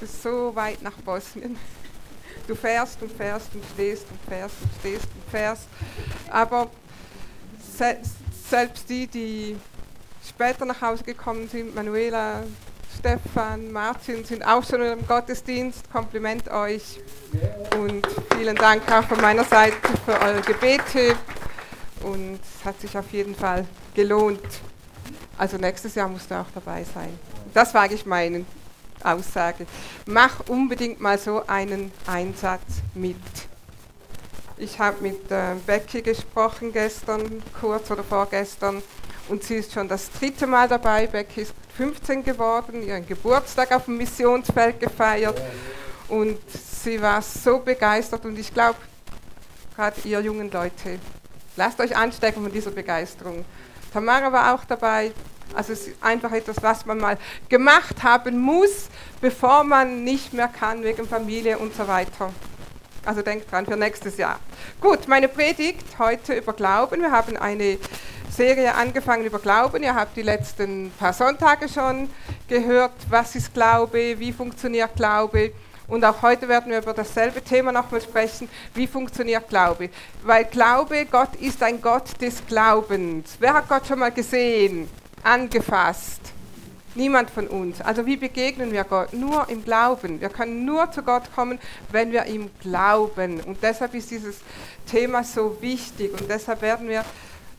Ist so weit nach Bosnien. Du fährst und fährst und stehst und fährst und stehst und fährst. Aber se selbst die, die später nach Hause gekommen sind, Manuela, Stefan, Martin, sind auch schon im Gottesdienst. Kompliment euch und vielen Dank auch von meiner Seite für eure Gebete. Und es hat sich auf jeden Fall gelohnt. Also nächstes Jahr musst du auch dabei sein. Das wage ich meine Aussage. Mach unbedingt mal so einen Einsatz mit. Ich habe mit äh, Becky gesprochen gestern, kurz oder vorgestern, und sie ist schon das dritte Mal dabei. Becky ist 15 geworden, ihren Geburtstag auf dem Missionsfeld gefeiert und sie war so begeistert und ich glaube, gerade ihr jungen Leute, lasst euch anstecken von dieser Begeisterung. Tamara war auch dabei, also es ist einfach etwas, was man mal gemacht haben muss, bevor man nicht mehr kann wegen Familie und so weiter. Also denkt dran für nächstes Jahr. Gut, meine Predigt heute über Glauben. Wir haben eine Serie angefangen über Glauben. Ihr habt die letzten paar Sonntage schon gehört, was ist Glaube, wie funktioniert Glaube. Und auch heute werden wir über dasselbe Thema nochmal sprechen, wie funktioniert Glaube. Weil Glaube, Gott ist ein Gott des Glaubens. Wer hat Gott schon mal gesehen, angefasst? Niemand von uns. Also wie begegnen wir Gott? Nur im Glauben. Wir können nur zu Gott kommen, wenn wir ihm glauben. Und deshalb ist dieses Thema so wichtig. Und deshalb werden wir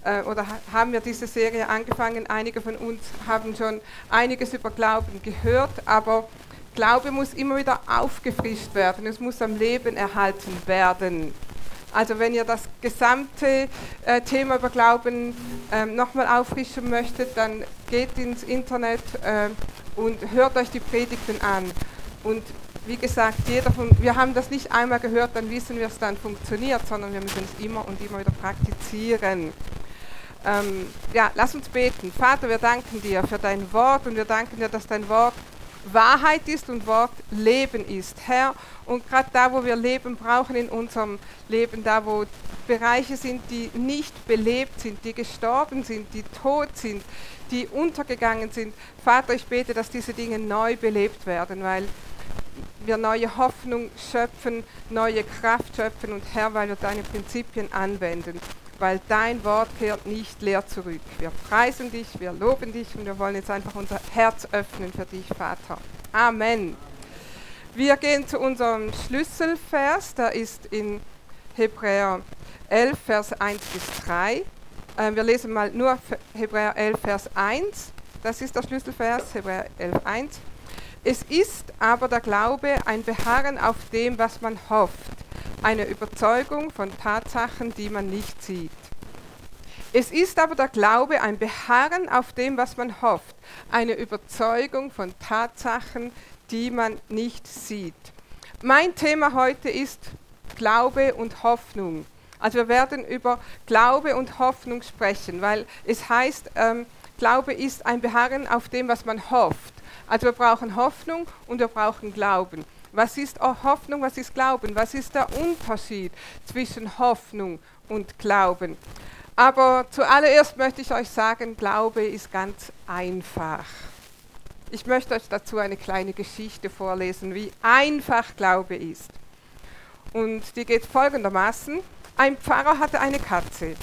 äh, oder haben wir diese Serie angefangen. Einige von uns haben schon einiges über Glauben gehört, aber Glaube muss immer wieder aufgefrischt werden. Es muss am Leben erhalten werden. Also wenn ihr das gesamte äh, Thema über Glauben äh, nochmal auffrischen möchtet, dann geht ins Internet äh, und hört euch die Predigten an. Und wie gesagt, jeder von, wir haben das nicht einmal gehört, dann wissen wir, es dann funktioniert, sondern wir müssen es immer und immer wieder praktizieren. Ähm, ja, lass uns beten. Vater, wir danken dir für dein Wort und wir danken dir, dass dein Wort Wahrheit ist und Wort Leben ist. Herr, und gerade da, wo wir Leben brauchen in unserem Leben, da, wo Bereiche sind, die nicht belebt sind, die gestorben sind, die tot sind, die untergegangen sind. Vater, ich bete, dass diese Dinge neu belebt werden, weil wir neue Hoffnung schöpfen, neue Kraft schöpfen und Herr, weil wir deine Prinzipien anwenden weil dein Wort kehrt nicht leer zurück. Wir preisen dich, wir loben dich und wir wollen jetzt einfach unser Herz öffnen für dich, Vater. Amen. Wir gehen zu unserem Schlüsselvers, der ist in Hebräer 11, Vers 1 bis 3. Äh, wir lesen mal nur Hebräer 11, Vers 1. Das ist der Schlüsselvers, Hebräer 11, 1. Es ist aber der Glaube ein Beharren auf dem, was man hofft eine Überzeugung von Tatsachen, die man nicht sieht. Es ist aber der Glaube ein Beharren auf dem, was man hofft, eine Überzeugung von Tatsachen, die man nicht sieht. Mein Thema heute ist Glaube und Hoffnung. Also wir werden über Glaube und Hoffnung sprechen, weil es heißt, ähm, Glaube ist ein Beharren auf dem, was man hofft. Also wir brauchen Hoffnung und wir brauchen Glauben. Was ist Hoffnung, was ist Glauben? Was ist der Unterschied zwischen Hoffnung und Glauben? Aber zuallererst möchte ich euch sagen, Glaube ist ganz einfach. Ich möchte euch dazu eine kleine Geschichte vorlesen, wie einfach Glaube ist. Und die geht folgendermaßen. Ein Pfarrer hatte eine Katze.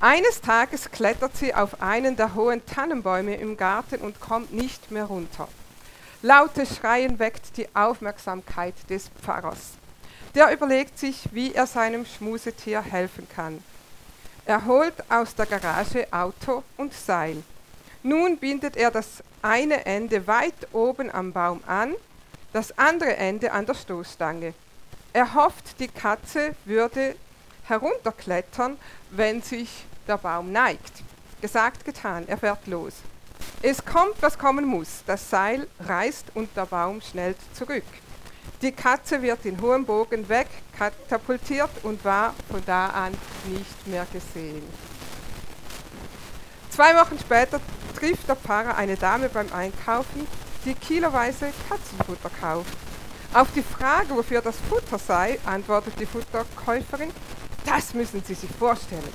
Eines Tages klettert sie auf einen der hohen Tannenbäume im Garten und kommt nicht mehr runter. Lautes Schreien weckt die Aufmerksamkeit des Pfarrers. Der überlegt sich, wie er seinem Schmusetier helfen kann. Er holt aus der Garage Auto und Seil. Nun bindet er das eine Ende weit oben am Baum an, das andere Ende an der Stoßstange. Er hofft, die Katze würde herunterklettern, wenn sich der Baum neigt. Gesagt, getan, er fährt los. Es kommt, was kommen muss. Das Seil reißt und der Baum schnellt zurück. Die Katze wird in hohem Bogen wegkatapultiert und war von da an nicht mehr gesehen. Zwei Wochen später trifft der Pfarrer eine Dame beim Einkaufen, die kiloweise Katzenfutter kauft. Auf die Frage, wofür das Futter sei, antwortet die Futterkäuferin, das müssen Sie sich vorstellen.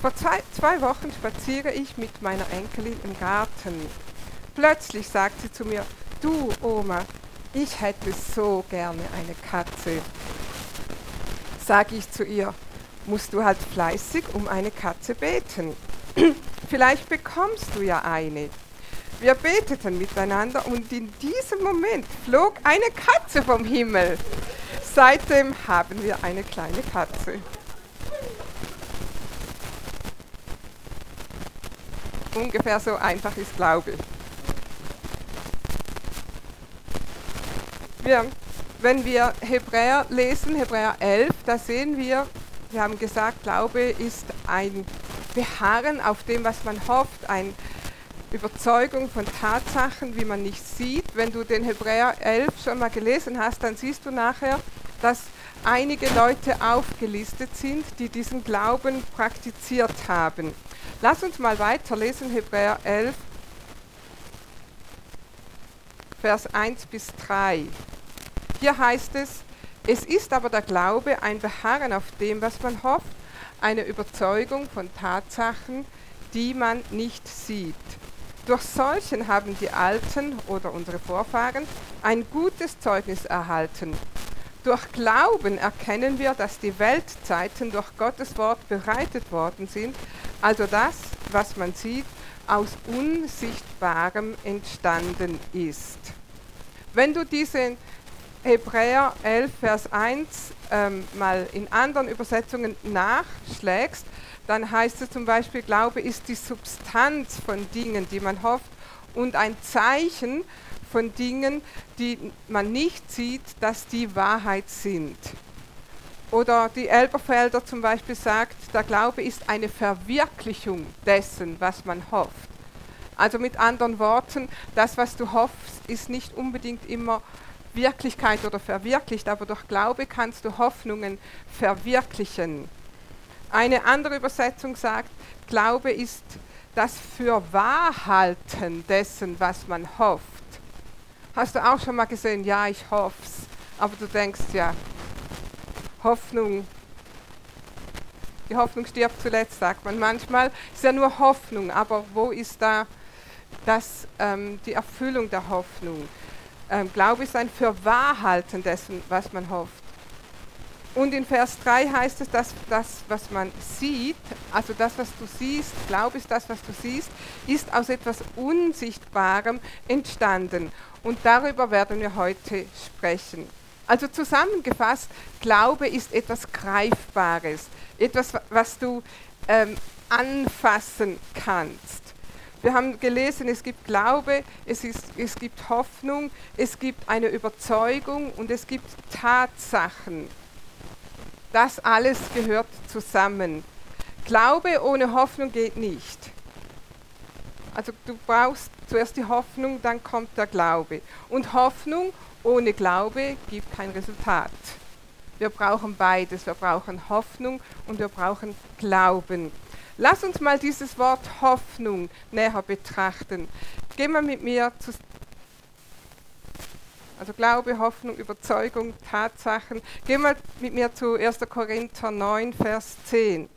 Vor zwei, zwei Wochen spaziere ich mit meiner Enkelin im Garten. Plötzlich sagt sie zu mir, du Oma, ich hätte so gerne eine Katze. Sage ich zu ihr, musst du halt fleißig um eine Katze beten. Vielleicht bekommst du ja eine. Wir beteten miteinander und in diesem Moment flog eine Katze vom Himmel. Seitdem haben wir eine kleine Katze. Ungefähr so einfach ist Glaube. Wir, wenn wir Hebräer lesen, Hebräer 11, da sehen wir, wir haben gesagt, Glaube ist ein Beharren auf dem, was man hofft, ein Überzeugung von Tatsachen, wie man nicht sieht. Wenn du den Hebräer 11 schon mal gelesen hast, dann siehst du nachher, dass einige Leute aufgelistet sind, die diesen Glauben praktiziert haben. Lass uns mal weiterlesen, Hebräer 11, Vers 1 bis 3. Hier heißt es, es ist aber der Glaube ein Beharren auf dem, was man hofft, eine Überzeugung von Tatsachen, die man nicht sieht. Durch solchen haben die Alten oder unsere Vorfahren ein gutes Zeugnis erhalten. Durch Glauben erkennen wir, dass die Weltzeiten durch Gottes Wort bereitet worden sind, also das, was man sieht, aus Unsichtbarem entstanden ist. Wenn du diesen Hebräer 11, Vers 1 ähm, mal in anderen Übersetzungen nachschlägst, dann heißt es zum Beispiel, Glaube ist die Substanz von Dingen, die man hofft und ein Zeichen von Dingen, die man nicht sieht, dass die Wahrheit sind. Oder die Elberfelder zum Beispiel sagt, der Glaube ist eine Verwirklichung dessen, was man hofft. Also mit anderen Worten, das, was du hoffst, ist nicht unbedingt immer Wirklichkeit oder verwirklicht, aber durch Glaube kannst du Hoffnungen verwirklichen. Eine andere Übersetzung sagt, Glaube ist das Fürwahrhalten dessen, was man hofft. Hast du auch schon mal gesehen, ja, ich hoff's, aber du denkst ja, Hoffnung, die Hoffnung stirbt zuletzt, sagt man manchmal. Ist ja nur Hoffnung, aber wo ist da das, ähm, die Erfüllung der Hoffnung? Ähm, Glaube ist ein Fürwahrhalten dessen, was man hofft. Und in Vers 3 heißt es, dass das, was man sieht, also das, was du siehst, Glaube ist das, was du siehst, ist aus etwas Unsichtbarem entstanden. Und darüber werden wir heute sprechen. Also zusammengefasst, Glaube ist etwas Greifbares, etwas, was du ähm, anfassen kannst. Wir haben gelesen, es gibt Glaube, es, ist, es gibt Hoffnung, es gibt eine Überzeugung und es gibt Tatsachen. Das alles gehört zusammen. Glaube ohne Hoffnung geht nicht. Also du brauchst zuerst die Hoffnung, dann kommt der Glaube. Und Hoffnung ohne Glaube gibt kein Resultat. Wir brauchen beides. Wir brauchen Hoffnung und wir brauchen Glauben. Lass uns mal dieses Wort Hoffnung näher betrachten. Gehen wir mit mir zu also Glaube, Hoffnung, Überzeugung, Tatsachen. Gehen wir mit mir zu 1. Korinther 9, Vers 10.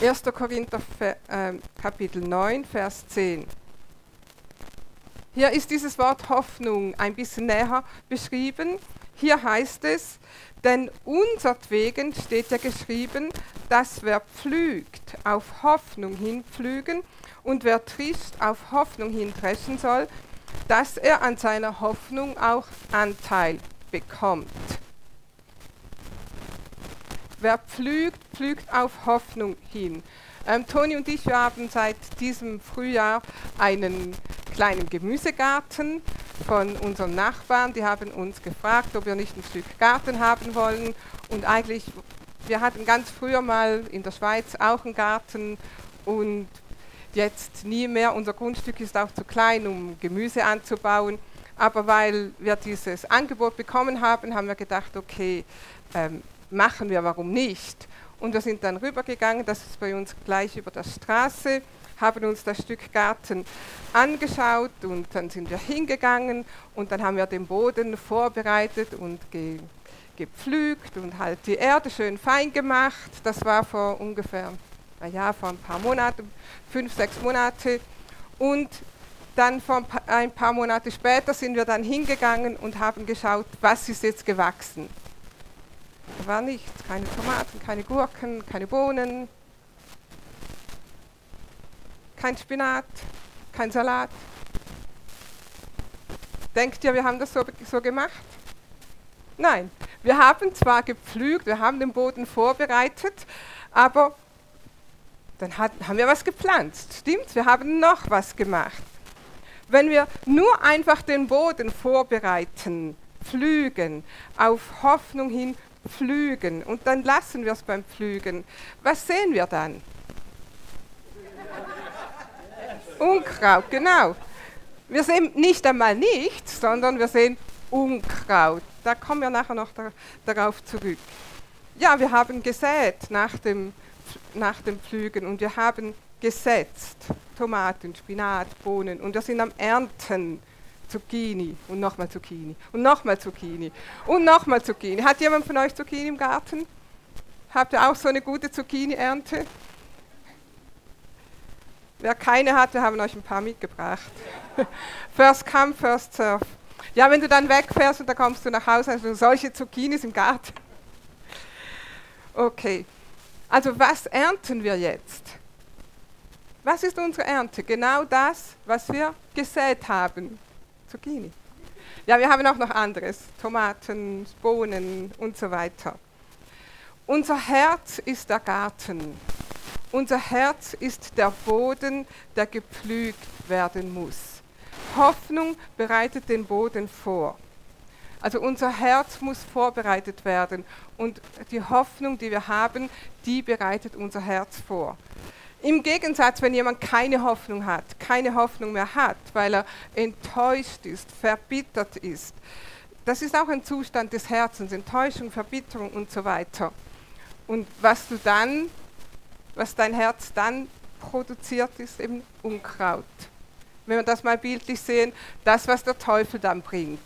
1. Korinther äh, Kapitel 9, Vers 10. Hier ist dieses Wort Hoffnung ein bisschen näher beschrieben. Hier heißt es, denn unsertwegen steht ja geschrieben, dass wer pflügt, auf Hoffnung hin pflügen und wer trischt, auf Hoffnung hin dreschen soll, dass er an seiner Hoffnung auch Anteil bekommt. Wer pflügt, pflügt auf Hoffnung hin. Ähm, Toni und ich, wir haben seit diesem Frühjahr einen kleinen Gemüsegarten von unseren Nachbarn. Die haben uns gefragt, ob wir nicht ein Stück Garten haben wollen. Und eigentlich, wir hatten ganz früher mal in der Schweiz auch einen Garten und jetzt nie mehr. Unser Grundstück ist auch zu klein, um Gemüse anzubauen. Aber weil wir dieses Angebot bekommen haben, haben wir gedacht, okay, ähm, machen wir, warum nicht? Und wir sind dann rübergegangen, das ist bei uns gleich über der Straße, haben uns das Stück Garten angeschaut und dann sind wir hingegangen und dann haben wir den Boden vorbereitet und ge gepflügt und halt die Erde schön fein gemacht. Das war vor ungefähr, naja, vor ein paar Monaten, fünf, sechs Monate. Und dann vor ein paar Monate später sind wir dann hingegangen und haben geschaut, was ist jetzt gewachsen. Da war nichts, keine Tomaten, keine Gurken, keine Bohnen, kein Spinat, kein Salat. Denkt ihr, wir haben das so, so gemacht? Nein, wir haben zwar gepflügt, wir haben den Boden vorbereitet, aber dann hat, haben wir was gepflanzt. Stimmt, wir haben noch was gemacht. Wenn wir nur einfach den Boden vorbereiten, pflügen, auf Hoffnung hin pflügen und dann lassen wir es beim Pflügen, was sehen wir dann? Unkraut, genau. Wir sehen nicht einmal nichts, sondern wir sehen Unkraut. Da kommen wir nachher noch da, darauf zurück. Ja, wir haben gesät nach dem, nach dem Pflügen und wir haben gesetzt Tomaten, Spinat, Bohnen und wir sind am Ernten. Zucchini und nochmal Zucchini und nochmal Zucchini und nochmal Zucchini. Hat jemand von euch Zucchini im Garten? Habt ihr auch so eine gute Zucchini-Ernte? Wer keine hat, wir haben euch ein paar mitgebracht. first come, first serve. Ja, wenn du dann wegfährst und dann kommst du nach Hause, hast du solche Zucchinis im Garten. Okay, also was ernten wir jetzt? Was ist unsere Ernte? Genau das, was wir gesät haben. Zucchini. Ja, wir haben auch noch anderes. Tomaten, Bohnen und so weiter. Unser Herz ist der Garten. Unser Herz ist der Boden, der gepflügt werden muss. Hoffnung bereitet den Boden vor. Also unser Herz muss vorbereitet werden und die Hoffnung, die wir haben, die bereitet unser Herz vor. Im Gegensatz, wenn jemand keine Hoffnung hat, keine Hoffnung mehr hat, weil er enttäuscht ist, verbittert ist, das ist auch ein Zustand des Herzens, Enttäuschung, Verbitterung und so weiter. Und was du dann was dein Herz dann produziert, ist eben Unkraut. Wenn wir das mal bildlich sehen, das, was der Teufel dann bringt.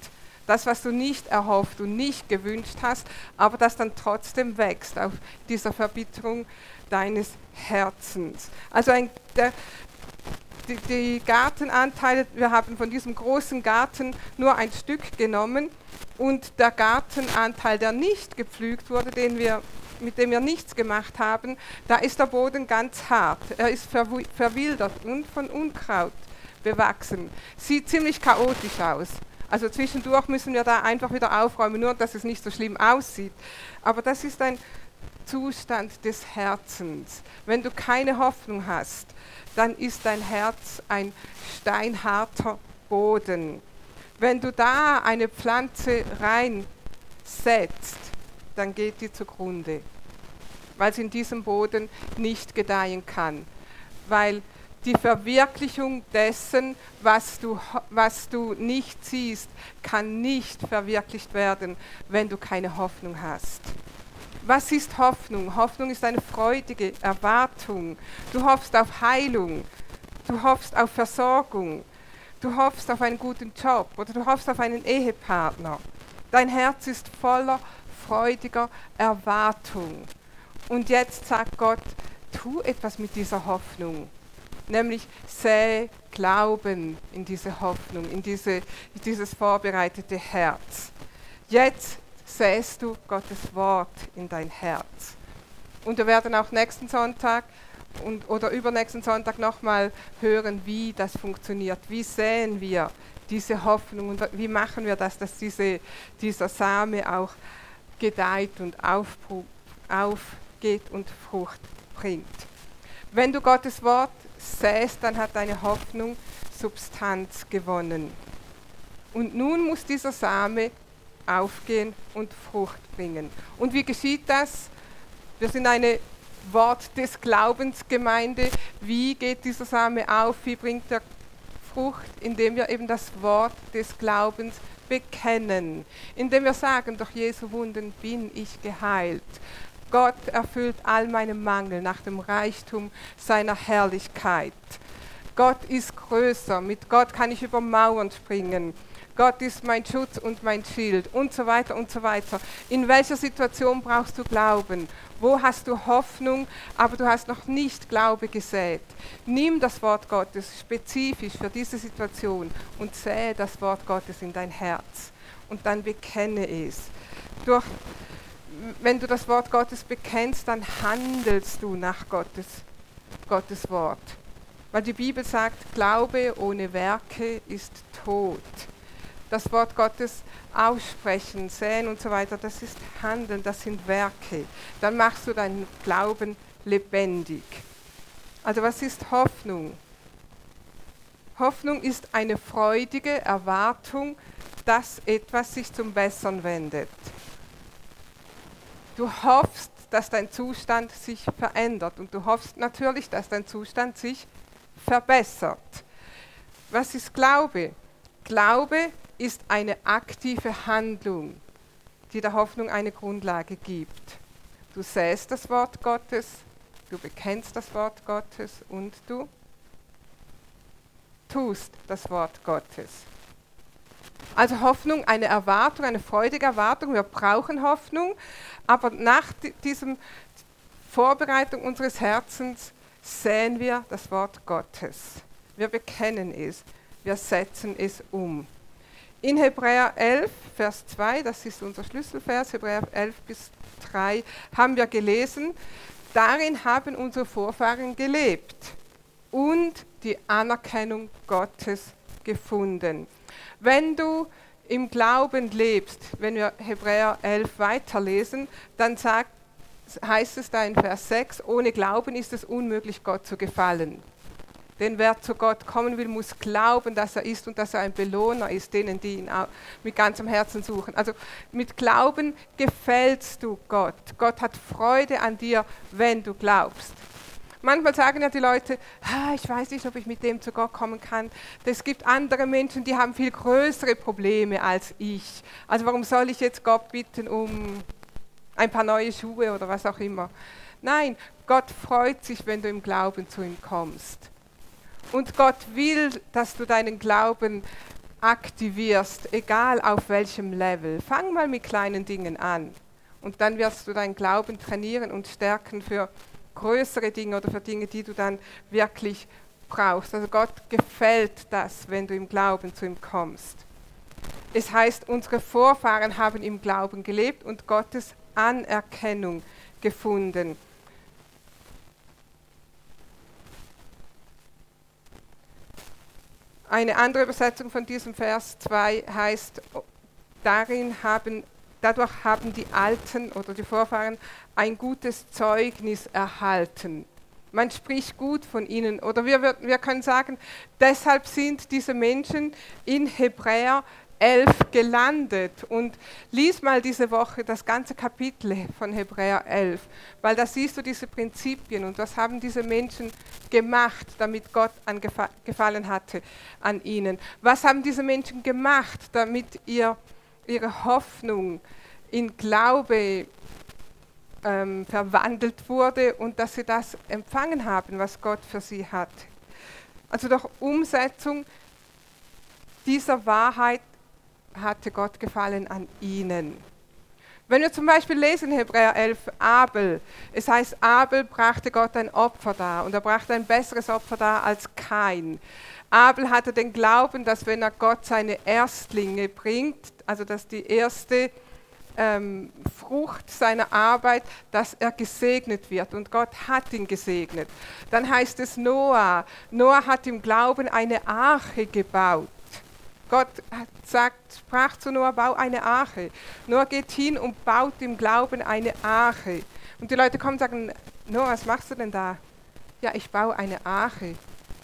Das, was du nicht erhofft und nicht gewünscht hast, aber das dann trotzdem wächst auf dieser Verbitterung deines Herzens. Also ein, der, die, die Gartenanteile, wir haben von diesem großen Garten nur ein Stück genommen und der Gartenanteil, der nicht gepflügt wurde, den wir mit dem wir nichts gemacht haben, da ist der Boden ganz hart. Er ist verwildert und von Unkraut bewachsen. Sieht ziemlich chaotisch aus. Also zwischendurch müssen wir da einfach wieder aufräumen, nur dass es nicht so schlimm aussieht. Aber das ist ein Zustand des Herzens. Wenn du keine Hoffnung hast, dann ist dein Herz ein steinharter Boden. Wenn du da eine Pflanze reinsetzt, dann geht die zugrunde, weil sie in diesem Boden nicht gedeihen kann, weil die Verwirklichung dessen, was du, was du nicht siehst, kann nicht verwirklicht werden, wenn du keine Hoffnung hast. Was ist Hoffnung? Hoffnung ist eine freudige Erwartung. Du hoffst auf Heilung, du hoffst auf Versorgung, du hoffst auf einen guten Job oder du hoffst auf einen Ehepartner. Dein Herz ist voller freudiger Erwartung. Und jetzt sagt Gott, tu etwas mit dieser Hoffnung. Nämlich säe Glauben in diese Hoffnung, in, diese, in dieses vorbereitete Herz. Jetzt säst du Gottes Wort in dein Herz. Und wir werden auch nächsten Sonntag und, oder übernächsten Sonntag nochmal hören, wie das funktioniert. Wie säen wir diese Hoffnung und wie machen wir das, dass diese, dieser Same auch gedeiht und aufgeht und Frucht bringt. Wenn du Gottes Wort säst, dann hat deine Hoffnung Substanz gewonnen. Und nun muss dieser Same aufgehen und Frucht bringen. Und wie geschieht das? Wir sind eine Wort des Glaubens Gemeinde. Wie geht dieser Same auf? Wie bringt er Frucht? Indem wir eben das Wort des Glaubens bekennen, indem wir sagen, durch Jesu Wunden bin ich geheilt. Gott erfüllt all meine Mangel nach dem Reichtum seiner Herrlichkeit. Gott ist größer, mit Gott kann ich über Mauern springen. Gott ist mein Schutz und mein Schild und so weiter und so weiter. In welcher Situation brauchst du Glauben? Wo hast du Hoffnung, aber du hast noch nicht Glaube gesät? Nimm das Wort Gottes spezifisch für diese Situation und sähe das Wort Gottes in dein Herz und dann bekenne es. Durch, wenn du das Wort Gottes bekennst, dann handelst du nach Gottes, Gottes Wort. Weil die Bibel sagt, Glaube ohne Werke ist tot das Wort Gottes aussprechen, säen und so weiter, das ist Handeln, das sind Werke. Dann machst du deinen Glauben lebendig. Also was ist Hoffnung? Hoffnung ist eine freudige Erwartung, dass etwas sich zum Bessern wendet. Du hoffst, dass dein Zustand sich verändert und du hoffst natürlich, dass dein Zustand sich verbessert. Was ist Glaube? Glaube ist eine aktive Handlung, die der Hoffnung eine Grundlage gibt. Du säst das Wort Gottes, du bekennst das Wort Gottes und du tust das Wort Gottes. Also Hoffnung, eine Erwartung, eine freudige Erwartung. Wir brauchen Hoffnung, aber nach diesem Vorbereitung unseres Herzens säen wir das Wort Gottes. Wir bekennen es, wir setzen es um. In Hebräer 11, Vers 2, das ist unser Schlüsselvers, Hebräer 11 bis 3, haben wir gelesen, darin haben unsere Vorfahren gelebt und die Anerkennung Gottes gefunden. Wenn du im Glauben lebst, wenn wir Hebräer 11 weiterlesen, dann sagt, heißt es da in Vers 6, ohne Glauben ist es unmöglich, Gott zu gefallen. Denn wer zu Gott kommen will, muss glauben, dass er ist und dass er ein Belohner ist, denen, die ihn mit ganzem Herzen suchen. Also mit Glauben gefällst du Gott. Gott hat Freude an dir, wenn du glaubst. Manchmal sagen ja die Leute, ah, ich weiß nicht, ob ich mit dem zu Gott kommen kann. Es gibt andere Menschen, die haben viel größere Probleme als ich. Also warum soll ich jetzt Gott bitten um ein paar neue Schuhe oder was auch immer? Nein, Gott freut sich, wenn du im Glauben zu ihm kommst. Und Gott will, dass du deinen Glauben aktivierst, egal auf welchem Level. Fang mal mit kleinen Dingen an. Und dann wirst du deinen Glauben trainieren und stärken für größere Dinge oder für Dinge, die du dann wirklich brauchst. Also Gott gefällt das, wenn du im Glauben zu ihm kommst. Es heißt, unsere Vorfahren haben im Glauben gelebt und Gottes Anerkennung gefunden. Eine andere Übersetzung von diesem Vers 2 heißt, darin haben, dadurch haben die Alten oder die Vorfahren ein gutes Zeugnis erhalten. Man spricht gut von ihnen. Oder wir, wir können sagen, deshalb sind diese Menschen in Hebräer 11 gelandet. Und lies mal diese Woche das ganze Kapitel von Hebräer 11, weil da siehst du diese Prinzipien und was haben diese Menschen gemacht, damit Gott gefallen hatte an ihnen. Was haben diese Menschen gemacht, damit ihr, ihre Hoffnung in Glaube ähm, verwandelt wurde und dass sie das empfangen haben, was Gott für sie hat. Also durch Umsetzung dieser Wahrheit hatte Gott gefallen an ihnen. Wenn wir zum Beispiel lesen Hebräer 11, Abel, es heißt, Abel brachte Gott ein Opfer dar und er brachte ein besseres Opfer dar als kein. Abel hatte den Glauben, dass wenn er Gott seine Erstlinge bringt, also dass die erste ähm, Frucht seiner Arbeit, dass er gesegnet wird. Und Gott hat ihn gesegnet. Dann heißt es Noah. Noah hat im Glauben eine Arche gebaut. Gott sagt, sprach zu Noah, bau eine Arche. Noah geht hin und baut im Glauben eine Arche. Und die Leute kommen und sagen, Noah, was machst du denn da? Ja, ich baue eine Arche.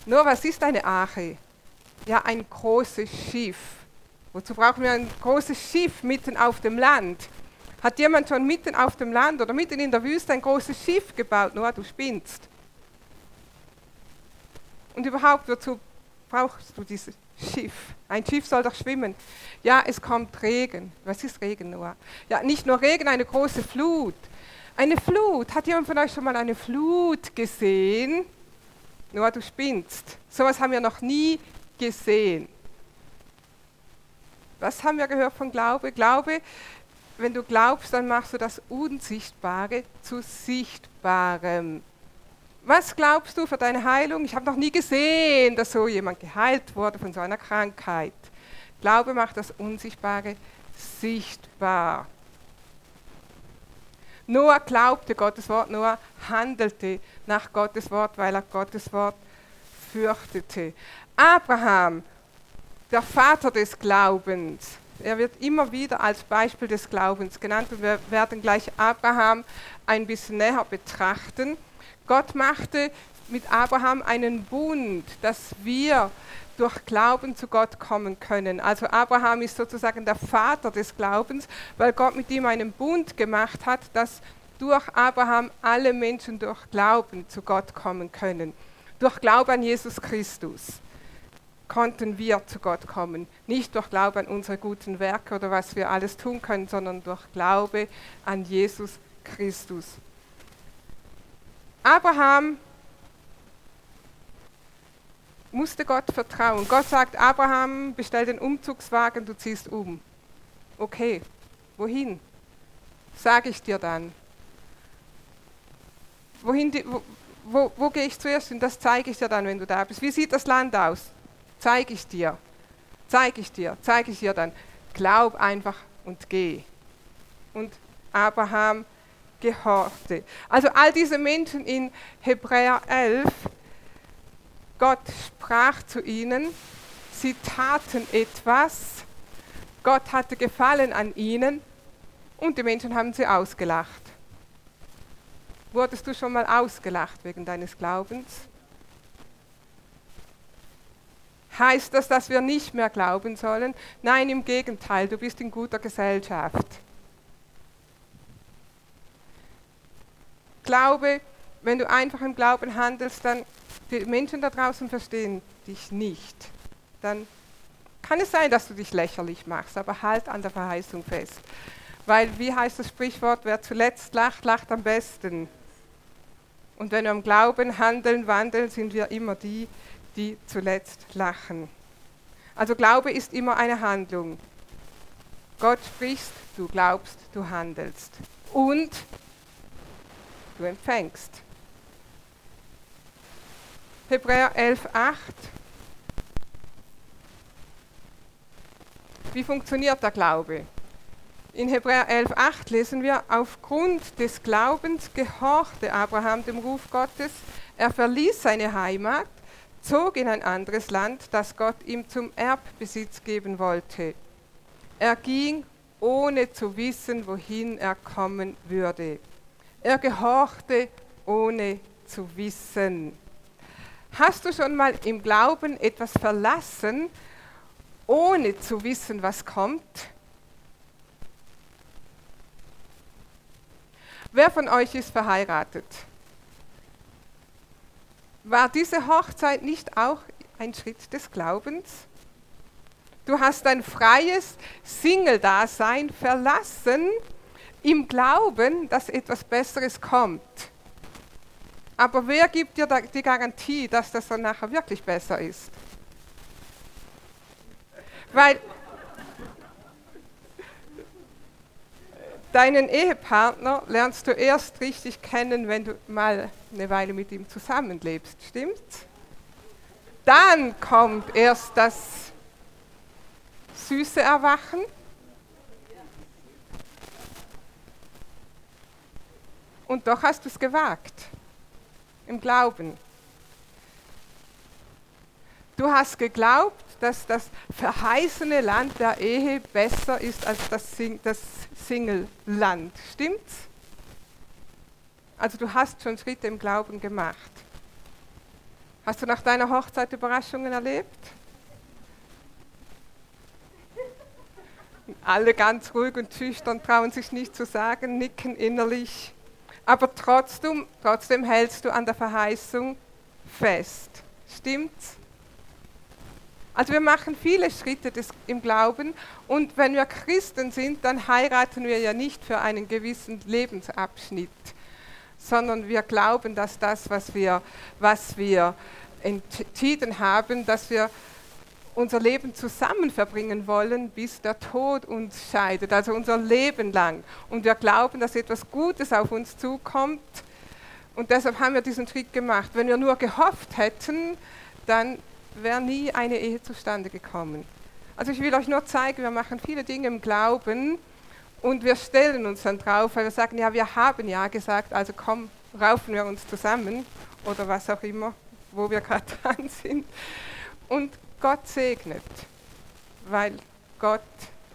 Noah, was ist eine Arche? Ja, ein großes Schiff. Wozu brauchen wir ein großes Schiff mitten auf dem Land? Hat jemand schon mitten auf dem Land oder mitten in der Wüste ein großes Schiff gebaut? Noah, du spinnst. Und überhaupt, wozu brauchst du dieses Schiff. Ein Schiff soll doch schwimmen. Ja, es kommt Regen. Was ist Regen nur? Ja, nicht nur Regen, eine große Flut. Eine Flut. Hat jemand von euch schon mal eine Flut gesehen? Noah, du spinnst. Sowas haben wir noch nie gesehen. Was haben wir gehört von Glaube? Glaube, wenn du glaubst, dann machst du das Unsichtbare zu Sichtbarem. Was glaubst du für deine Heilung? Ich habe noch nie gesehen, dass so jemand geheilt wurde von so einer Krankheit. Glaube macht das Unsichtbare sichtbar. Noah glaubte Gottes Wort, Noah handelte nach Gottes Wort, weil er Gottes Wort fürchtete. Abraham, der Vater des Glaubens, er wird immer wieder als Beispiel des Glaubens genannt wir werden gleich Abraham ein bisschen näher betrachten. Gott machte mit Abraham einen Bund, dass wir durch Glauben zu Gott kommen können. Also Abraham ist sozusagen der Vater des Glaubens, weil Gott mit ihm einen Bund gemacht hat, dass durch Abraham alle Menschen durch Glauben zu Gott kommen können. Durch Glauben an Jesus Christus konnten wir zu Gott kommen. Nicht durch Glauben an unsere guten Werke oder was wir alles tun können, sondern durch Glaube an Jesus Christus. Abraham musste Gott vertrauen. Gott sagt, Abraham, bestell den Umzugswagen, du ziehst um. Okay, wohin? Sage ich dir dann. Wohin die, wo, wo, wo gehe ich zuerst hin? Das zeige ich dir dann, wenn du da bist. Wie sieht das Land aus? Zeige ich dir. Zeige ich dir. Zeige ich dir dann. Glaub einfach und geh. Und Abraham gehorchte. Also all diese Menschen in Hebräer 11, Gott sprach zu ihnen, sie taten etwas, Gott hatte Gefallen an ihnen und die Menschen haben sie ausgelacht. Wurdest du schon mal ausgelacht wegen deines Glaubens? Heißt das, dass wir nicht mehr glauben sollen? Nein, im Gegenteil, du bist in guter Gesellschaft. Glaube, wenn du einfach im Glauben handelst, dann die Menschen da draußen verstehen dich nicht, dann kann es sein, dass du dich lächerlich machst, aber halt an der Verheißung fest. Weil, wie heißt das Sprichwort, wer zuletzt lacht, lacht am besten. Und wenn wir am Glauben handeln, wandeln, sind wir immer die, die zuletzt lachen. Also Glaube ist immer eine Handlung. Gott sprichst, du glaubst, du handelst. Und du empfängst. Hebräer 11,8. Wie funktioniert der Glaube? In Hebräer 11,8 lesen wir, aufgrund des Glaubens gehorchte Abraham dem Ruf Gottes, er verließ seine Heimat, zog in ein anderes Land, das Gott ihm zum Erbbesitz geben wollte. Er ging, ohne zu wissen, wohin er kommen würde. Er gehorchte, ohne zu wissen. Hast du schon mal im Glauben etwas verlassen, ohne zu wissen, was kommt? Wer von euch ist verheiratet? War diese Hochzeit nicht auch ein Schritt des Glaubens? Du hast dein freies Single-Dasein verlassen im Glauben, dass etwas Besseres kommt. Aber wer gibt dir die Garantie, dass das dann nachher wirklich besser ist? Weil deinen Ehepartner lernst du erst richtig kennen, wenn du mal eine Weile mit ihm zusammenlebst, stimmt's? Dann kommt erst das süße Erwachen. Und doch hast du es gewagt im Glauben. Du hast geglaubt, dass das verheißene Land der Ehe besser ist als das, Sing das Single-Land. Stimmt's? Also du hast schon Schritte im Glauben gemacht. Hast du nach deiner Hochzeit Überraschungen erlebt? Alle ganz ruhig und schüchtern, trauen sich nicht zu sagen, nicken innerlich aber trotzdem, trotzdem hältst du an der Verheißung fest. Stimmt's? Also wir machen viele Schritte des, im Glauben und wenn wir Christen sind, dann heiraten wir ja nicht für einen gewissen Lebensabschnitt, sondern wir glauben, dass das, was wir, was wir entschieden haben, dass wir unser Leben zusammen verbringen wollen, bis der Tod uns scheidet, also unser Leben lang. Und wir glauben, dass etwas Gutes auf uns zukommt. Und deshalb haben wir diesen Schritt gemacht. Wenn wir nur gehofft hätten, dann wäre nie eine Ehe zustande gekommen. Also ich will euch nur zeigen, wir machen viele Dinge im Glauben und wir stellen uns dann drauf, weil wir sagen, ja, wir haben ja gesagt, also komm, raufen wir uns zusammen oder was auch immer, wo wir gerade dran sind. Und Gott segnet, weil Gott,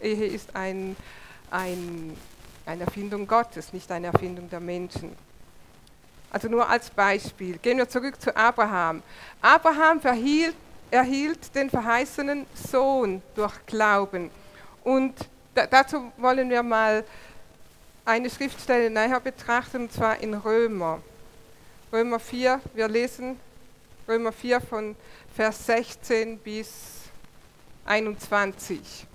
Ehe ist ein, ein, eine Erfindung Gottes, nicht eine Erfindung der Menschen. Also nur als Beispiel. Gehen wir zurück zu Abraham. Abraham verhielt, erhielt den verheißenen Sohn durch Glauben. Und dazu wollen wir mal eine Schriftstelle näher betrachten, und zwar in Römer. Römer 4, wir lesen Römer 4 von Vers 16 bis 21.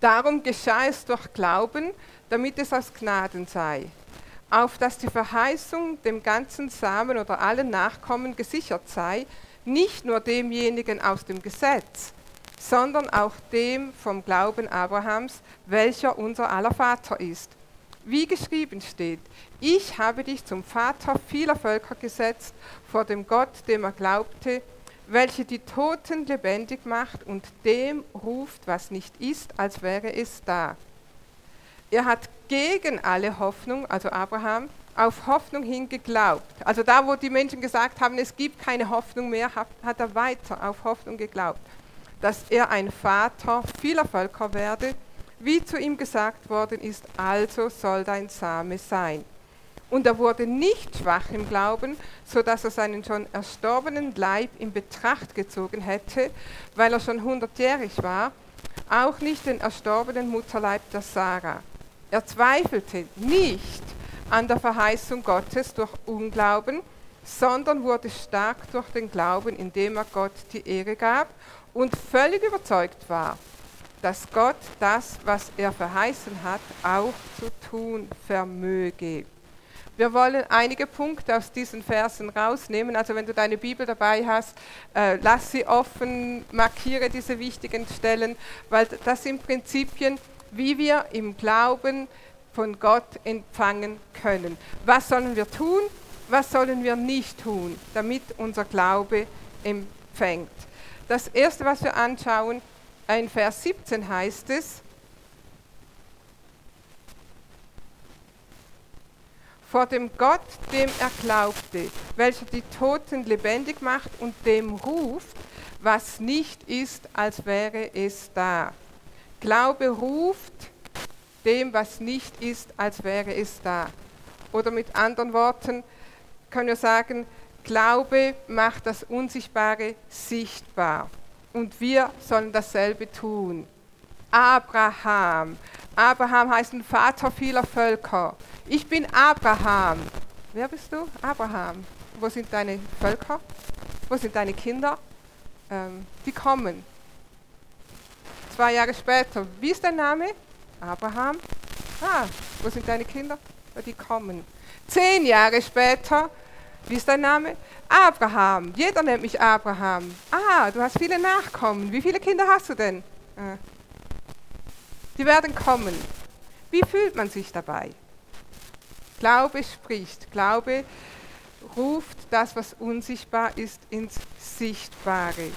Darum geschah es durch Glauben, damit es aus Gnaden sei, auf dass die Verheißung dem ganzen Samen oder allen Nachkommen gesichert sei, nicht nur demjenigen aus dem Gesetz, sondern auch dem vom Glauben Abrahams, welcher unser aller Vater ist. Wie geschrieben steht, ich habe dich zum Vater vieler Völker gesetzt, vor dem Gott, dem er glaubte, welche die Toten lebendig macht und dem ruft, was nicht ist, als wäre es da. Er hat gegen alle Hoffnung, also Abraham, auf Hoffnung hin geglaubt. Also da, wo die Menschen gesagt haben, es gibt keine Hoffnung mehr, hat, hat er weiter auf Hoffnung geglaubt dass er ein Vater vieler Völker werde, wie zu ihm gesagt worden ist, also soll dein Same sein. Und er wurde nicht schwach im Glauben, so dass er seinen schon erstorbenen Leib in Betracht gezogen hätte, weil er schon hundertjährig war, auch nicht den erstorbenen Mutterleib der Sarah. Er zweifelte nicht an der Verheißung Gottes durch Unglauben, sondern wurde stark durch den Glauben, indem er Gott die Ehre gab und völlig überzeugt war, dass Gott das, was er verheißen hat, auch zu tun vermöge. Wir wollen einige Punkte aus diesen Versen rausnehmen. Also wenn du deine Bibel dabei hast, äh, lass sie offen, markiere diese wichtigen Stellen, weil das sind Prinzipien, wie wir im Glauben von Gott empfangen können. Was sollen wir tun? Was sollen wir nicht tun, damit unser Glaube empfängt? Das erste, was wir anschauen, in Vers 17 heißt es, vor dem Gott, dem er glaubte, welcher die Toten lebendig macht und dem ruft, was nicht ist, als wäre es da. Glaube ruft dem, was nicht ist, als wäre es da. Oder mit anderen Worten können wir sagen, Glaube macht das Unsichtbare sichtbar. Und wir sollen dasselbe tun. Abraham. Abraham heißt ein Vater vieler Völker. Ich bin Abraham. Wer bist du? Abraham. Wo sind deine Völker? Wo sind deine Kinder? Ähm, die kommen. Zwei Jahre später. Wie ist dein Name? Abraham. Ah, wo sind deine Kinder? Die kommen. Zehn Jahre später. Wie ist dein Name? Abraham. Jeder nennt mich Abraham. Ah, du hast viele Nachkommen. Wie viele Kinder hast du denn? Äh, die werden kommen. Wie fühlt man sich dabei? Glaube spricht. Glaube ruft das, was unsichtbar ist, ins Sichtbare.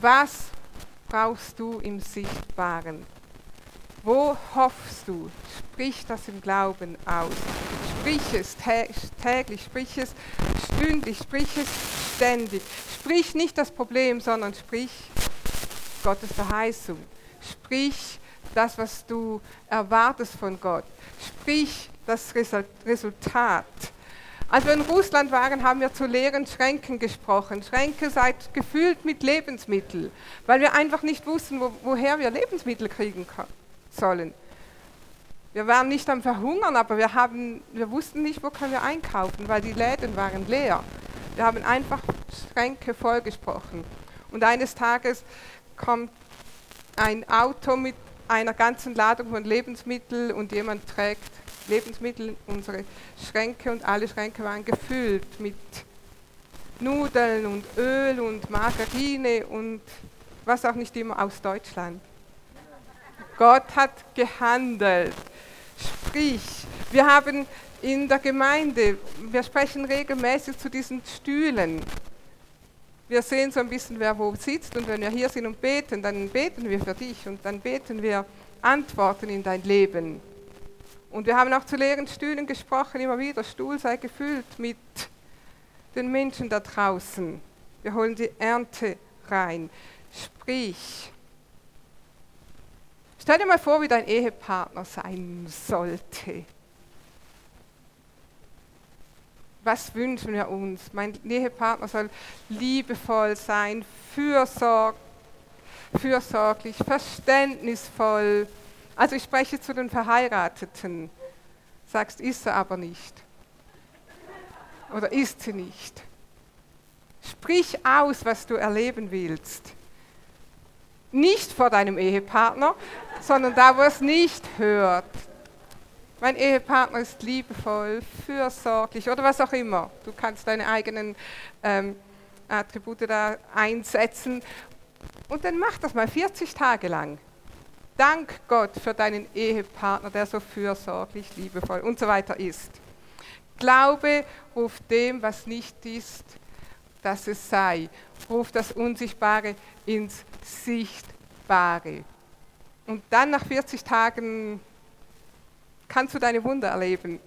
Was brauchst du im Sichtbaren? Wo hoffst du? Sprich das im Glauben aus. Sprich es täglich, sprich es stündlich, sprich es ständig. Sprich nicht das Problem, sondern sprich Gottes Verheißung. Sprich das, was du erwartest von Gott. Sprich das Resultat. Als wir in Russland waren, haben wir zu leeren Schränken gesprochen. Schränke seid gefüllt mit Lebensmitteln, weil wir einfach nicht wussten, wo, woher wir Lebensmittel kriegen sollen. Wir waren nicht am Verhungern, aber wir, haben, wir wussten nicht, wo können wir einkaufen, weil die Läden waren leer. Wir haben einfach Schränke vollgesprochen. Und eines Tages kommt ein Auto mit einer ganzen Ladung von Lebensmitteln und jemand trägt Lebensmittel in unsere Schränke und alle Schränke waren gefüllt mit Nudeln und Öl und Margarine und was auch nicht immer aus Deutschland. Gott hat gehandelt. Sprich, wir haben in der Gemeinde, wir sprechen regelmäßig zu diesen Stühlen. Wir sehen so ein bisschen, wer wo sitzt und wenn wir hier sind und beten, dann beten wir für dich und dann beten wir Antworten in dein Leben. Und wir haben auch zu leeren Stühlen gesprochen, immer wieder, Stuhl sei gefüllt mit den Menschen da draußen. Wir holen die Ernte rein. Sprich. Stell dir mal vor, wie dein Ehepartner sein sollte. Was wünschen wir uns? Mein Ehepartner soll liebevoll sein, fürsorg, fürsorglich, verständnisvoll. Also ich spreche zu den Verheirateten. Sagst, ist er aber nicht. Oder ist sie nicht. Sprich aus, was du erleben willst. Nicht vor deinem Ehepartner, sondern da, wo es nicht hört. Mein Ehepartner ist liebevoll, fürsorglich oder was auch immer. Du kannst deine eigenen ähm, Attribute da einsetzen. Und dann mach das mal 40 Tage lang. Dank Gott für deinen Ehepartner, der so fürsorglich, liebevoll und so weiter ist. Glaube ruft dem, was nicht ist, dass es sei. Ruft das Unsichtbare ins Sichtbare. Und dann nach 40 Tagen kannst du deine Wunder erleben,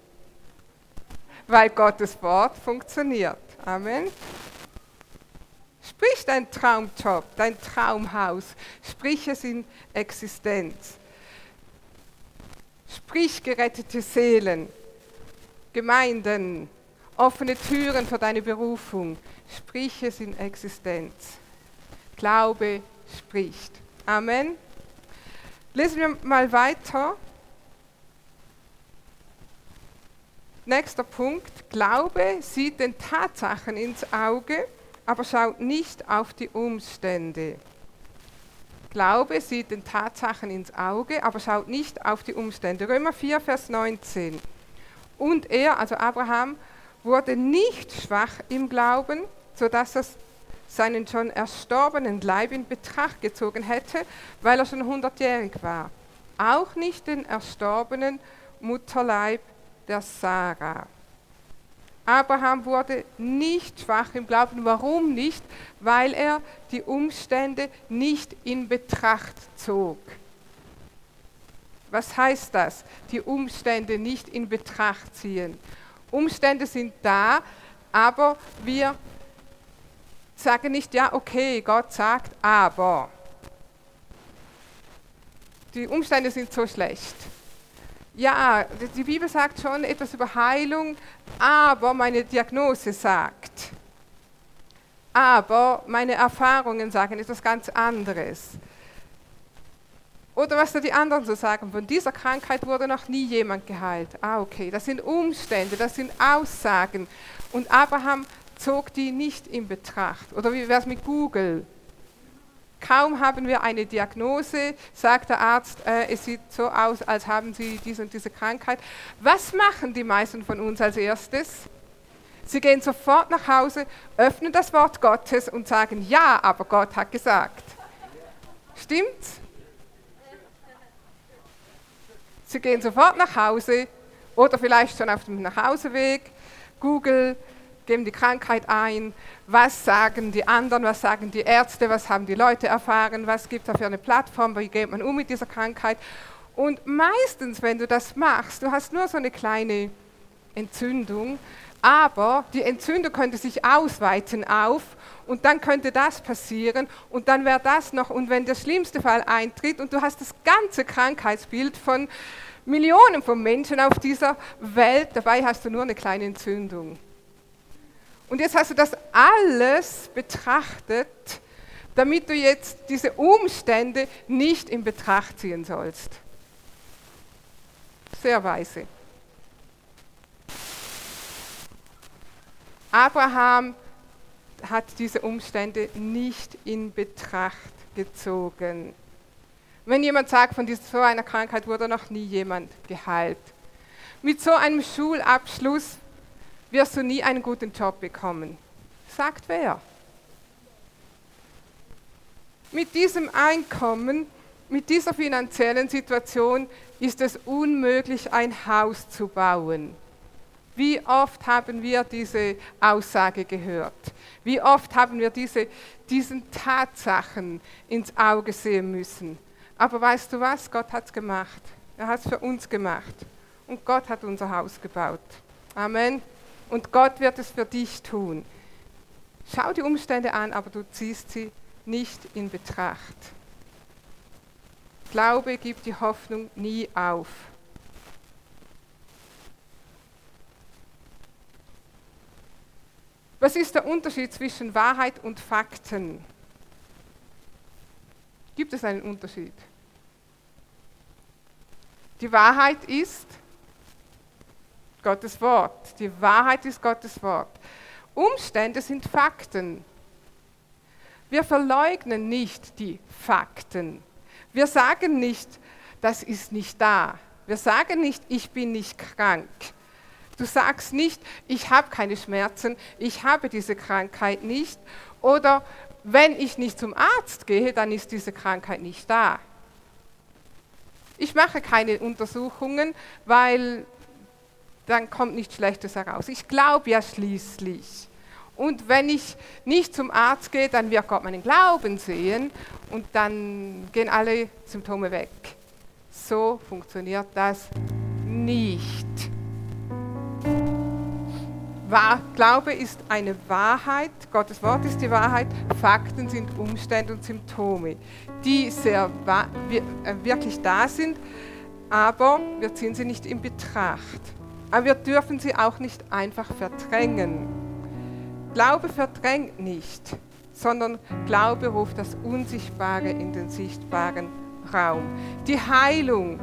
weil Gottes Wort funktioniert. Amen. Sprich dein Traumjob, dein Traumhaus, sprich es in Existenz. Sprich gerettete Seelen, Gemeinden, offene Türen für deine Berufung. Sprich es in Existenz. Glaube spricht. Amen. Lesen wir mal weiter. Nächster Punkt. Glaube sieht den Tatsachen ins Auge, aber schaut nicht auf die Umstände. Glaube sieht den Tatsachen ins Auge, aber schaut nicht auf die Umstände. Römer 4, Vers 19. Und er, also Abraham, wurde nicht schwach im Glauben, sodass er seinen schon erstorbenen Leib in Betracht gezogen hätte, weil er schon hundertjährig war. Auch nicht den erstorbenen Mutterleib der Sarah. Abraham wurde nicht schwach im Glauben. Warum nicht? Weil er die Umstände nicht in Betracht zog. Was heißt das? Die Umstände nicht in Betracht ziehen. Umstände sind da, aber wir sagen nicht, ja, okay, Gott sagt, aber. Die Umstände sind so schlecht. Ja, die Bibel sagt schon etwas über Heilung, aber meine Diagnose sagt. Aber meine Erfahrungen sagen etwas ganz anderes. Oder was da die anderen so sagen, von dieser Krankheit wurde noch nie jemand geheilt. Ah, okay, das sind Umstände, das sind Aussagen. Und Abraham zog die nicht in Betracht. Oder wie wäre es mit Google? Kaum haben wir eine Diagnose, sagt der Arzt, äh, es sieht so aus, als haben Sie diese und diese Krankheit. Was machen die meisten von uns als erstes? Sie gehen sofort nach Hause, öffnen das Wort Gottes und sagen, ja, aber Gott hat gesagt. Stimmt's? Sie gehen sofort nach Hause oder vielleicht schon auf dem Nachhauseweg, Google, geben die Krankheit ein, was sagen die anderen, was sagen die Ärzte, was haben die Leute erfahren, was gibt es da für eine Plattform, wie geht man um mit dieser Krankheit. Und meistens, wenn du das machst, du hast nur so eine kleine Entzündung, aber die Entzündung könnte sich ausweiten auf und dann könnte das passieren und dann wäre das noch und wenn der schlimmste Fall eintritt und du hast das ganze Krankheitsbild von Millionen von Menschen auf dieser Welt, dabei hast du nur eine kleine Entzündung. Und jetzt hast du das alles betrachtet, damit du jetzt diese Umstände nicht in Betracht ziehen sollst. Sehr weise. Abraham hat diese Umstände nicht in Betracht gezogen. Wenn jemand sagt, von so einer Krankheit wurde noch nie jemand geheilt. Mit so einem Schulabschluss wirst du nie einen guten Job bekommen. Sagt wer? Mit diesem Einkommen, mit dieser finanziellen Situation ist es unmöglich, ein Haus zu bauen. Wie oft haben wir diese Aussage gehört? Wie oft haben wir diese, diesen Tatsachen ins Auge sehen müssen? Aber weißt du was? Gott hat es gemacht. Er hat es für uns gemacht. Und Gott hat unser Haus gebaut. Amen. Und Gott wird es für dich tun. Schau die Umstände an, aber du ziehst sie nicht in Betracht. Glaube gibt die Hoffnung nie auf. Was ist der Unterschied zwischen Wahrheit und Fakten? Gibt es einen Unterschied? Die Wahrheit ist Gottes Wort. Die Wahrheit ist Gottes Wort. Umstände sind Fakten. Wir verleugnen nicht die Fakten. Wir sagen nicht, das ist nicht da. Wir sagen nicht, ich bin nicht krank. Du sagst nicht, ich habe keine Schmerzen, ich habe diese Krankheit nicht. Oder wenn ich nicht zum Arzt gehe, dann ist diese Krankheit nicht da. Ich mache keine Untersuchungen, weil dann kommt nichts Schlechtes heraus. Ich glaube ja schließlich. Und wenn ich nicht zum Arzt gehe, dann wird Gott meinen Glauben sehen und dann gehen alle Symptome weg. So funktioniert das nicht. Glaube ist eine Wahrheit, Gottes Wort ist die Wahrheit, Fakten sind Umstände und Symptome, die sehr äh, wirklich da sind, aber wir ziehen sie nicht in Betracht. Aber wir dürfen sie auch nicht einfach verdrängen. Glaube verdrängt nicht, sondern Glaube ruft das Unsichtbare in den sichtbaren Raum. Die Heilung,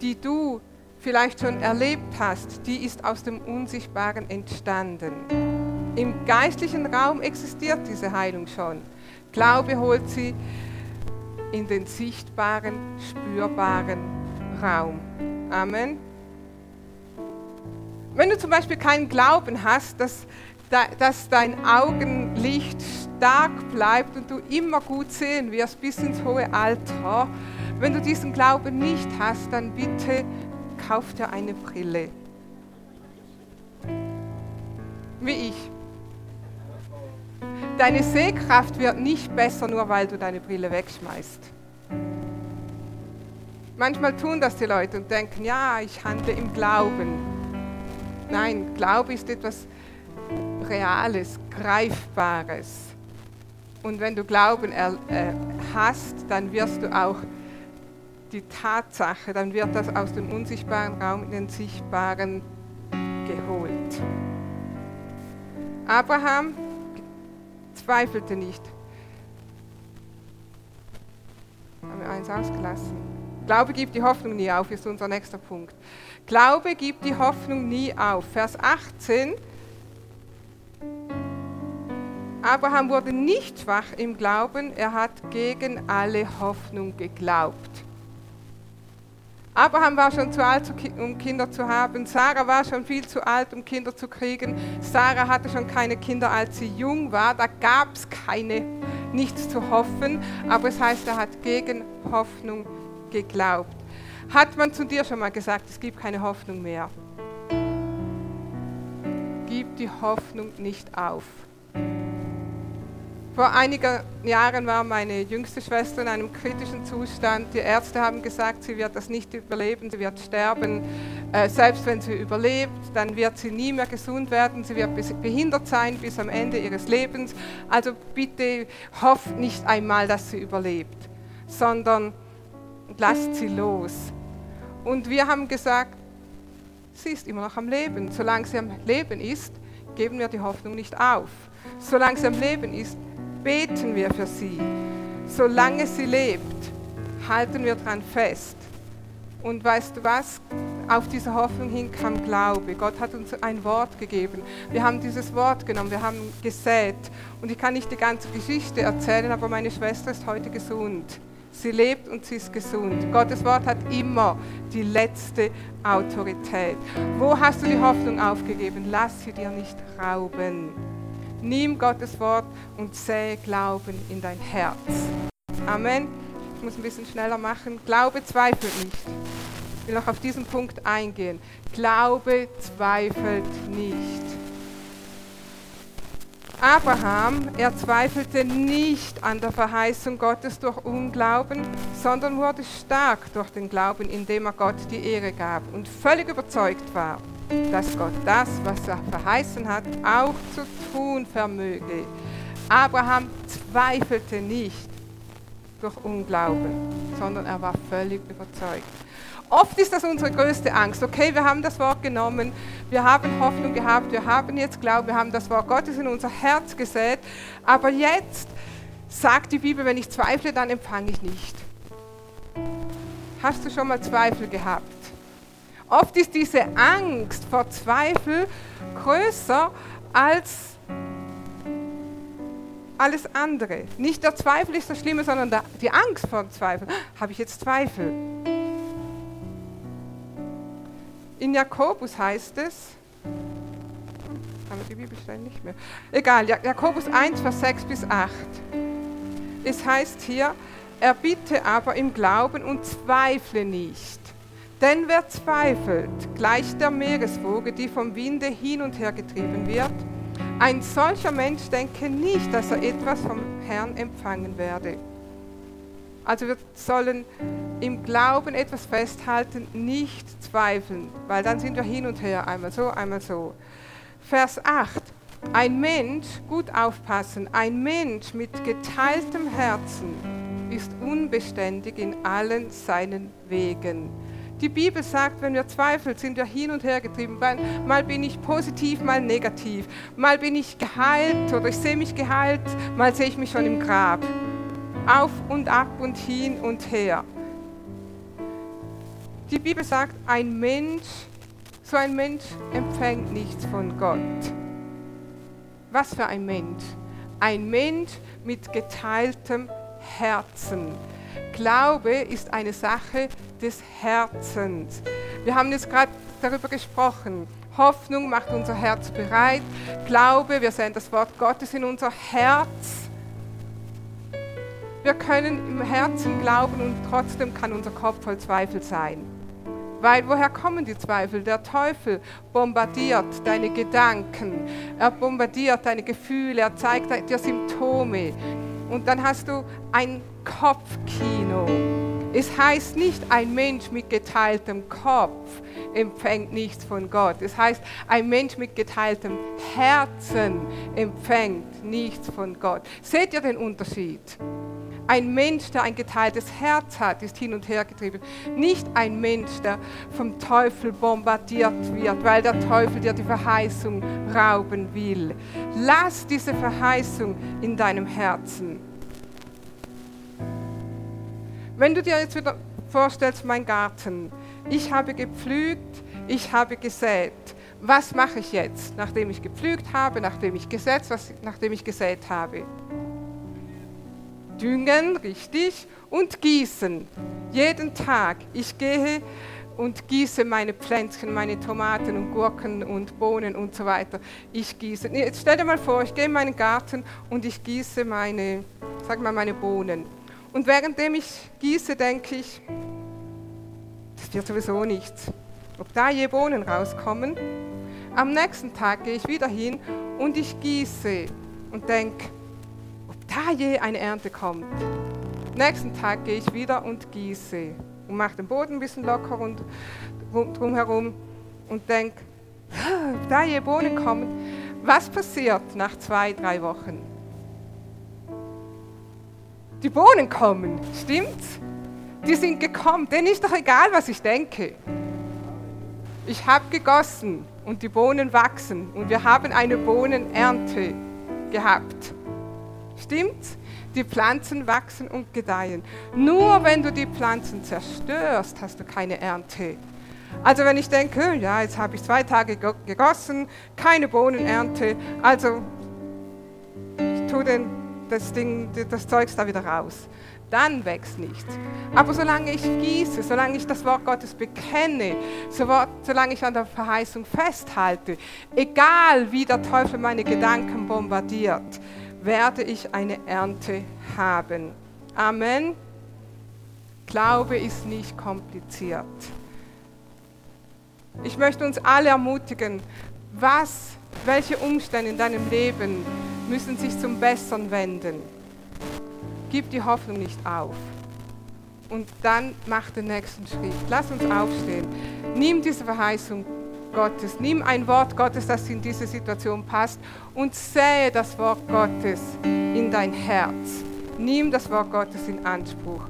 die du vielleicht schon erlebt hast, die ist aus dem Unsichtbaren entstanden. Im geistlichen Raum existiert diese Heilung schon. Glaube holt sie in den sichtbaren, spürbaren Raum. Amen. Wenn du zum Beispiel keinen Glauben hast, dass, dass dein Augenlicht stark bleibt und du immer gut sehen wirst bis ins hohe Alter, wenn du diesen Glauben nicht hast, dann bitte kauf dir eine Brille. Wie ich. Deine Sehkraft wird nicht besser, nur weil du deine Brille wegschmeißt. Manchmal tun das die Leute und denken, ja, ich handle im Glauben. Nein, Glaube ist etwas Reales, Greifbares. Und wenn du Glauben äh, hast, dann wirst du auch die Tatsache, dann wird das aus dem unsichtbaren Raum in den sichtbaren geholt. Abraham zweifelte nicht. Haben wir eins ausgelassen. Glaube gibt die Hoffnung nie auf, ist unser nächster Punkt. Glaube gibt die Hoffnung nie auf. Vers 18. Abraham wurde nicht schwach im Glauben, er hat gegen alle Hoffnung geglaubt. Abraham war schon zu alt, um Kinder zu haben. Sarah war schon viel zu alt, um Kinder zu kriegen. Sarah hatte schon keine Kinder, als sie jung war. Da gab es keine, nichts zu hoffen. Aber es heißt, er hat gegen Hoffnung geglaubt. Hat man zu dir schon mal gesagt, es gibt keine Hoffnung mehr? Gib die Hoffnung nicht auf. Vor einigen Jahren war meine jüngste Schwester in einem kritischen Zustand. Die Ärzte haben gesagt, sie wird das nicht überleben, sie wird sterben. Äh, selbst wenn sie überlebt, dann wird sie nie mehr gesund werden, sie wird behindert sein bis am Ende ihres Lebens. Also bitte hofft nicht einmal, dass sie überlebt, sondern lasst sie los. Und wir haben gesagt, sie ist immer noch am Leben. Solange sie am Leben ist, geben wir die Hoffnung nicht auf. Solange sie am Leben ist, beten wir für sie. Solange sie lebt, halten wir daran fest. Und weißt du was? Auf diese Hoffnung hin kam Glaube. Gott hat uns ein Wort gegeben. Wir haben dieses Wort genommen, wir haben gesät. Und ich kann nicht die ganze Geschichte erzählen, aber meine Schwester ist heute gesund. Sie lebt und sie ist gesund. Gottes Wort hat immer die letzte Autorität. Wo hast du die Hoffnung aufgegeben? Lass sie dir nicht rauben. Nimm Gottes Wort und sähe Glauben in dein Herz. Amen. Ich muss ein bisschen schneller machen. Glaube zweifelt nicht. Ich will noch auf diesen Punkt eingehen. Glaube zweifelt nicht. Abraham, er zweifelte nicht an der Verheißung Gottes durch Unglauben, sondern wurde stark durch den Glauben, indem er Gott die Ehre gab und völlig überzeugt war, dass Gott das, was er verheißen hat, auch zu tun vermöge. Abraham zweifelte nicht durch Unglauben, sondern er war völlig überzeugt. Oft ist das unsere größte Angst. Okay, wir haben das Wort genommen, wir haben Hoffnung gehabt, wir haben jetzt Glauben, wir haben das Wort Gottes in unser Herz gesät, aber jetzt sagt die Bibel, wenn ich zweifle, dann empfange ich nicht. Hast du schon mal Zweifel gehabt? Oft ist diese Angst vor Zweifel größer als alles andere. Nicht der Zweifel ist das Schlimme, sondern die Angst vor Zweifel. Habe ich jetzt Zweifel? In Jakobus heißt es, aber die Bibelstelle nicht mehr. Egal, Jakobus 1, Vers 6 bis 8. Es heißt hier, er bitte aber im Glauben und zweifle nicht. Denn wer zweifelt, gleicht der Meereswoge, die vom Winde hin und her getrieben wird. Ein solcher Mensch denke nicht, dass er etwas vom Herrn empfangen werde. Also wir sollen im Glauben etwas festhalten, nicht zweifeln, weil dann sind wir hin und her, einmal so, einmal so. Vers 8. Ein Mensch, gut aufpassen, ein Mensch mit geteiltem Herzen ist unbeständig in allen seinen Wegen. Die Bibel sagt, wenn wir zweifeln, sind wir hin und her getrieben. Mal bin ich positiv, mal negativ. Mal bin ich geheilt oder ich sehe mich geheilt, mal sehe ich mich schon im Grab. Auf und ab und hin und her. Die Bibel sagt, ein Mensch, so ein Mensch empfängt nichts von Gott. Was für ein Mensch? Ein Mensch mit geteiltem Herzen. Glaube ist eine Sache des Herzens. Wir haben jetzt gerade darüber gesprochen. Hoffnung macht unser Herz bereit. Glaube, wir sehen das Wort Gottes in unser Herz. Wir können im Herzen glauben und trotzdem kann unser Kopf voll Zweifel sein. Weil woher kommen die Zweifel? Der Teufel bombardiert deine Gedanken, er bombardiert deine Gefühle, er zeigt dir Symptome. Und dann hast du ein Kopfkino. Es heißt nicht, ein Mensch mit geteiltem Kopf empfängt nichts von Gott. Es heißt, ein Mensch mit geteiltem Herzen empfängt nichts von Gott. Seht ihr den Unterschied? Ein Mensch, der ein geteiltes Herz hat, ist hin und her getrieben. Nicht ein Mensch, der vom Teufel bombardiert wird, weil der Teufel dir die Verheißung rauben will. Lass diese Verheißung in deinem Herzen. Wenn du dir jetzt wieder vorstellst, mein Garten, ich habe gepflügt, ich habe gesät. Was mache ich jetzt, nachdem ich gepflügt habe, nachdem ich gesät, was, nachdem ich gesät habe? Düngen, richtig, und gießen. Jeden Tag. Ich gehe und gieße meine Pflänzchen, meine Tomaten und Gurken und Bohnen und so weiter. Ich gieße. Jetzt stell dir mal vor, ich gehe in meinen Garten und ich gieße meine, sag mal, meine Bohnen. Und währenddem ich gieße, denke ich, das wird sowieso nichts. Ob da je Bohnen rauskommen? Am nächsten Tag gehe ich wieder hin und ich gieße und denke, da je eine Ernte kommt. Nächsten Tag gehe ich wieder und gieße und mache den Boden ein bisschen locker und drumherum und denke, ob da je Bohnen kommen. Was passiert nach zwei, drei Wochen? Die Bohnen kommen, stimmt's? Die sind gekommen, denen ist doch egal, was ich denke. Ich habe gegossen und die Bohnen wachsen und wir haben eine Bohnenernte gehabt. Stimmt's? Die Pflanzen wachsen und gedeihen. Nur wenn du die Pflanzen zerstörst, hast du keine Ernte. Also wenn ich denke, ja, jetzt habe ich zwei Tage gegossen, keine Bohnenernte, also ich tue den das, Ding, das Zeugs da wieder raus. dann wächst nichts. Aber solange ich gieße, solange ich das Wort Gottes bekenne, solange ich an der Verheißung festhalte, egal wie der Teufel meine Gedanken bombardiert, werde ich eine Ernte haben. Amen. Glaube ist nicht kompliziert. Ich möchte uns alle ermutigen, was, welche Umstände in deinem Leben müssen sich zum Besseren wenden. Gib die Hoffnung nicht auf. Und dann mach den nächsten Schritt. Lass uns aufstehen. Nimm diese Verheißung Gottes, nimm ein Wort Gottes, das in diese Situation passt und sähe das Wort Gottes in dein Herz. Nimm das Wort Gottes in Anspruch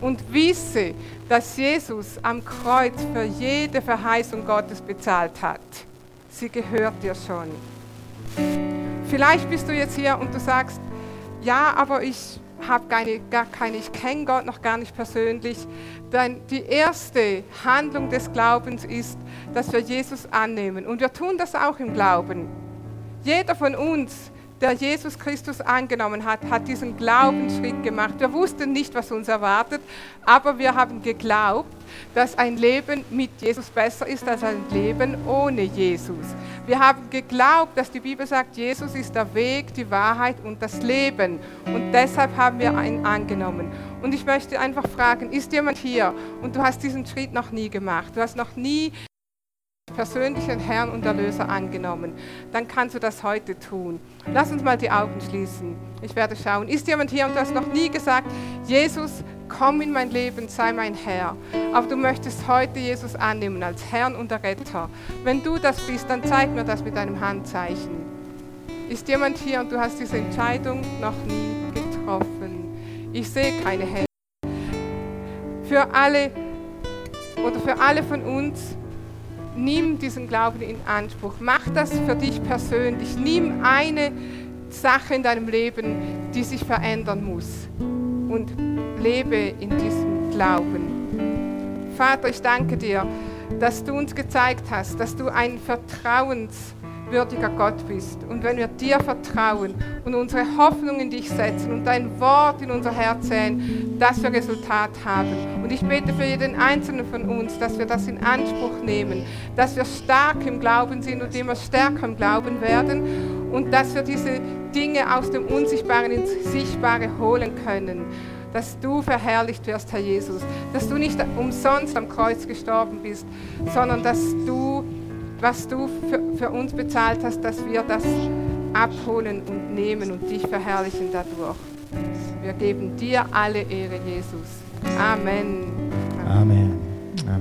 und wisse, dass Jesus am Kreuz für jede Verheißung Gottes bezahlt hat. Sie gehört dir schon. Vielleicht bist du jetzt hier und du sagst, ja, aber ich habe keine, gar keine, ich kenne Gott noch gar nicht persönlich. Denn die erste Handlung des Glaubens ist, dass wir Jesus annehmen. Und wir tun das auch im Glauben. Jeder von uns der Jesus Christus angenommen hat, hat diesen Glaubensschritt gemacht. Wir wussten nicht, was uns erwartet, aber wir haben geglaubt, dass ein Leben mit Jesus besser ist als ein Leben ohne Jesus. Wir haben geglaubt, dass die Bibel sagt, Jesus ist der Weg, die Wahrheit und das Leben. Und deshalb haben wir ihn angenommen. Und ich möchte einfach fragen, ist jemand hier und du hast diesen Schritt noch nie gemacht? Du hast noch nie persönlichen Herrn und Erlöser angenommen, dann kannst du das heute tun. Lass uns mal die Augen schließen. Ich werde schauen. Ist jemand hier und du hast noch nie gesagt, Jesus, komm in mein Leben, sei mein Herr. Aber du möchtest heute Jesus annehmen als Herrn und Retter. Wenn du das bist, dann zeig mir das mit deinem Handzeichen. Ist jemand hier und du hast diese Entscheidung noch nie getroffen? Ich sehe keine Hände. Für alle oder für alle von uns, nimm diesen Glauben in Anspruch. Mach das für dich persönlich. Nimm eine Sache in deinem Leben, die sich verändern muss. Und lebe in diesem Glauben. Vater, ich danke dir, dass du uns gezeigt hast, dass du ein Vertrauens würdiger Gott bist. Und wenn wir dir vertrauen und unsere Hoffnung in dich setzen und dein Wort in unser Herz säen, dass wir Resultat haben. Und ich bete für jeden Einzelnen von uns, dass wir das in Anspruch nehmen, dass wir stark im Glauben sind und immer stärker im Glauben werden und dass wir diese Dinge aus dem Unsichtbaren ins Sichtbare holen können dass du verherrlicht wirst, Herr Jesus, dass du nicht umsonst am Kreuz gestorben bist, sondern dass du was du für, für uns bezahlt hast, dass wir das abholen und nehmen und dich verherrlichen dadurch. Wir geben dir alle Ehre, Jesus. Amen. Amen.